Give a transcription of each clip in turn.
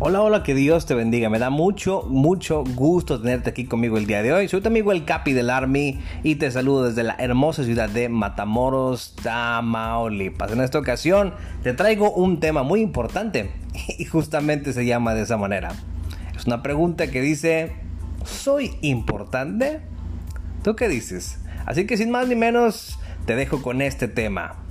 Hola, hola, que Dios te bendiga. Me da mucho, mucho gusto tenerte aquí conmigo el día de hoy. Soy tu amigo el Capi del Army y te saludo desde la hermosa ciudad de Matamoros, Tamaulipas. En esta ocasión te traigo un tema muy importante y justamente se llama de esa manera. Es una pregunta que dice, ¿soy importante? ¿Tú qué dices? Así que sin más ni menos, te dejo con este tema.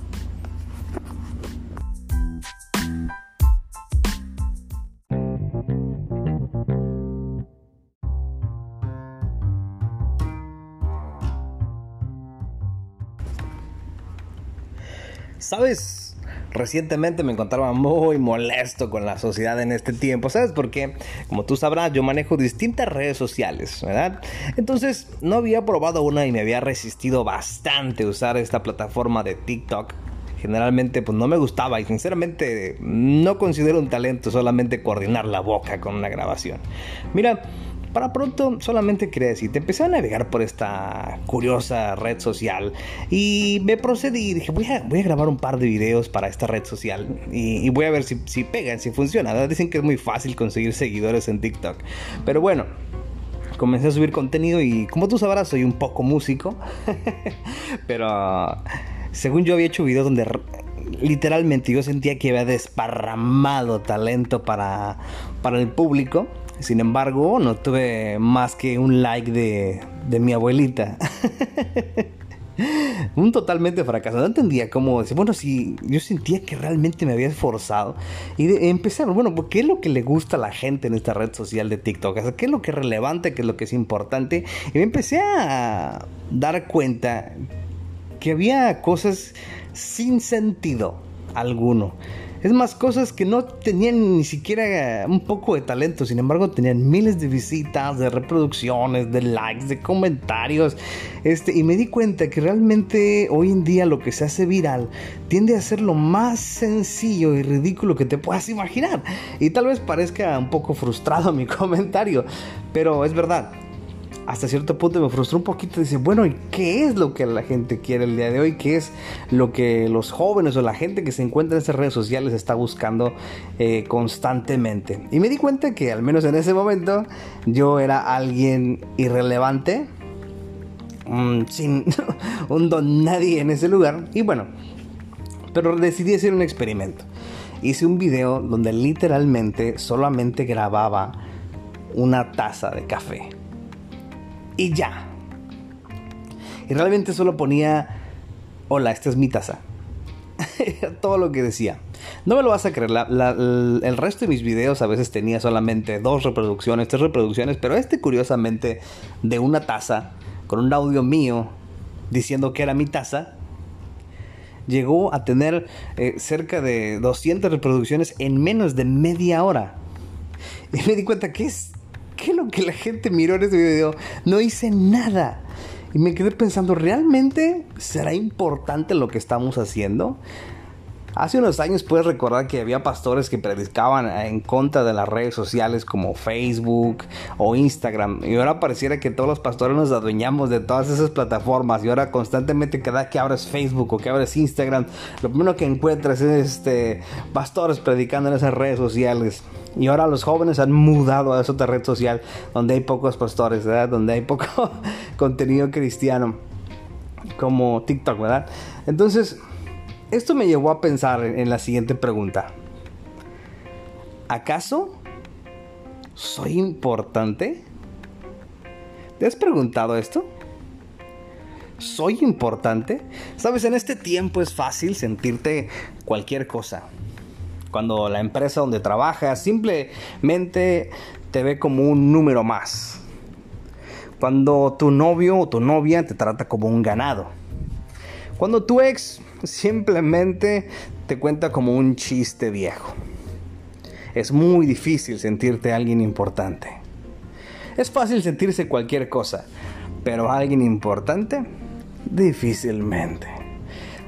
¿Sabes? Recientemente me encontraba muy molesto con la sociedad en este tiempo, ¿sabes? Porque, como tú sabrás, yo manejo distintas redes sociales, ¿verdad? Entonces, no había probado una y me había resistido bastante usar esta plataforma de TikTok. Generalmente, pues no me gustaba y sinceramente no considero un talento solamente coordinar la boca con una grabación. Mira, para pronto solamente quería decirte, empecé a navegar por esta curiosa red social y me procedí dije, voy a, voy a grabar un par de videos para esta red social y, voy a ver si, si pegan, si funciona. Dicen que es muy fácil conseguir seguidores en TikTok. Pero bueno, comencé a subir contenido y como tú sabrás soy un poco músico, pero según yo había hecho videos donde literalmente yo sentía que había desparramado talento para, para el público sin embargo, no tuve más que un like de, de mi abuelita. un totalmente fracaso. No entendía cómo decir, bueno, si yo sentía que realmente me había esforzado. Y de, empecé, bueno, ¿qué es lo que le gusta a la gente en esta red social de TikTok? ¿Qué es lo que es relevante? ¿Qué es lo que es importante? Y me empecé a dar cuenta que había cosas sin sentido alguno. Es más, cosas que no tenían ni siquiera un poco de talento, sin embargo tenían miles de visitas, de reproducciones, de likes, de comentarios. Este, y me di cuenta que realmente hoy en día lo que se hace viral tiende a ser lo más sencillo y ridículo que te puedas imaginar. Y tal vez parezca un poco frustrado mi comentario, pero es verdad hasta cierto punto me frustró un poquito. Dice, bueno, ¿y qué es lo que la gente quiere el día de hoy? ¿Qué es lo que los jóvenes o la gente que se encuentra en estas redes sociales está buscando eh, constantemente? Y me di cuenta que al menos en ese momento yo era alguien irrelevante, mm, sin un don nadie en ese lugar. Y bueno, pero decidí hacer un experimento. Hice un video donde literalmente solamente grababa una taza de café y ya. Y realmente solo ponía, hola, esta es mi taza. Todo lo que decía. No me lo vas a creer, el resto de mis videos a veces tenía solamente dos reproducciones, tres reproducciones, pero este curiosamente de una taza, con un audio mío diciendo que era mi taza, llegó a tener eh, cerca de 200 reproducciones en menos de media hora. Y me di cuenta que es ¿qué lo que la gente miró en ese video? No hice nada. Y me quedé pensando, ¿realmente será importante lo que estamos haciendo? Hace unos años puedes recordar que había pastores que predicaban en contra de las redes sociales como Facebook o Instagram. Y ahora pareciera que todos los pastores nos adueñamos de todas esas plataformas. Y ahora constantemente cada que abres Facebook o que abres Instagram, lo primero que encuentras es este, pastores predicando en esas redes sociales. Y ahora los jóvenes han mudado a esa otra red social donde hay pocos pastores, ¿verdad? Donde hay poco contenido cristiano como TikTok, ¿verdad? Entonces esto me llevó a pensar en la siguiente pregunta. ¿Acaso soy importante? ¿Te has preguntado esto? ¿Soy importante? Sabes, en este tiempo es fácil sentirte cualquier cosa. Cuando la empresa donde trabajas simplemente te ve como un número más. Cuando tu novio o tu novia te trata como un ganado. Cuando tu ex simplemente te cuenta como un chiste viejo. Es muy difícil sentirte alguien importante. Es fácil sentirse cualquier cosa, pero alguien importante, difícilmente.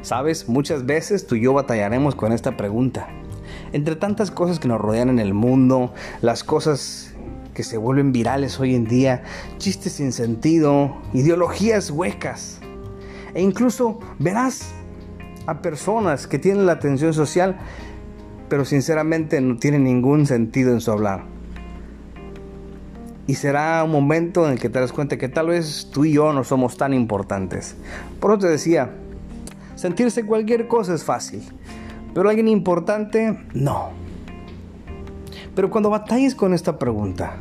Sabes, muchas veces tú y yo batallaremos con esta pregunta. Entre tantas cosas que nos rodean en el mundo, las cosas que se vuelven virales hoy en día, chistes sin sentido, ideologías huecas. E incluso verás a personas que tienen la atención social pero sinceramente no tiene ningún sentido en su hablar. Y será un momento en el que te das cuenta que tal vez tú y yo no somos tan importantes. Por eso te decía, sentirse cualquier cosa es fácil, pero alguien importante, no. Pero cuando batalles con esta pregunta,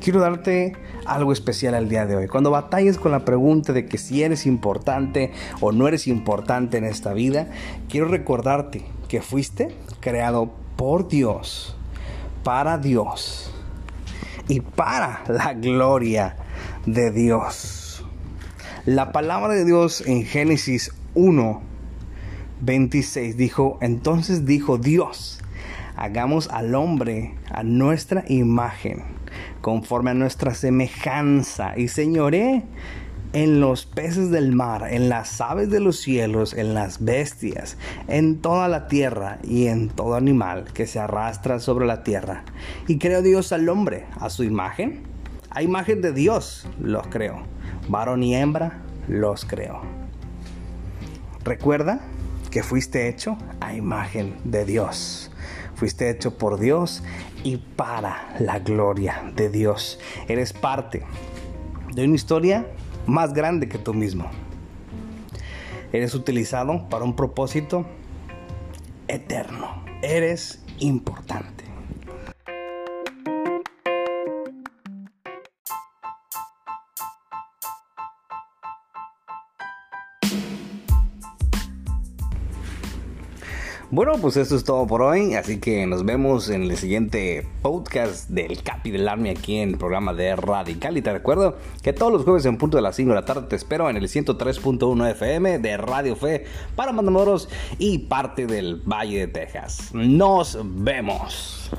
quiero darte algo especial al día de hoy. Cuando batalles con la pregunta de que si eres importante o no eres importante en esta vida, quiero recordarte que fuiste creado por Dios, para Dios y para la gloria de Dios. La palabra de Dios en Génesis 1, 26 dijo, entonces dijo Dios, hagamos al hombre a nuestra imagen, conforme a nuestra semejanza, y señoré en los peces del mar, en las aves de los cielos, en las bestias, en toda la tierra y en todo animal que se arrastra sobre la tierra. Y creó Dios al hombre a su imagen. A imagen de Dios los creó. Varón y hembra los creó. Recuerda que fuiste hecho a imagen de Dios. Fuiste hecho por Dios y para la gloria de Dios. Eres parte de una historia más grande que tú mismo. Eres utilizado para un propósito eterno. Eres importante. Bueno, pues eso es todo por hoy, así que nos vemos en el siguiente podcast del Capi del Army aquí en el programa de Radical. Y te recuerdo que todos los jueves en punto de las 5 de la tarde te espero en el 103.1 FM de Radio Fe para Matamoros y parte del Valle de Texas. Nos vemos.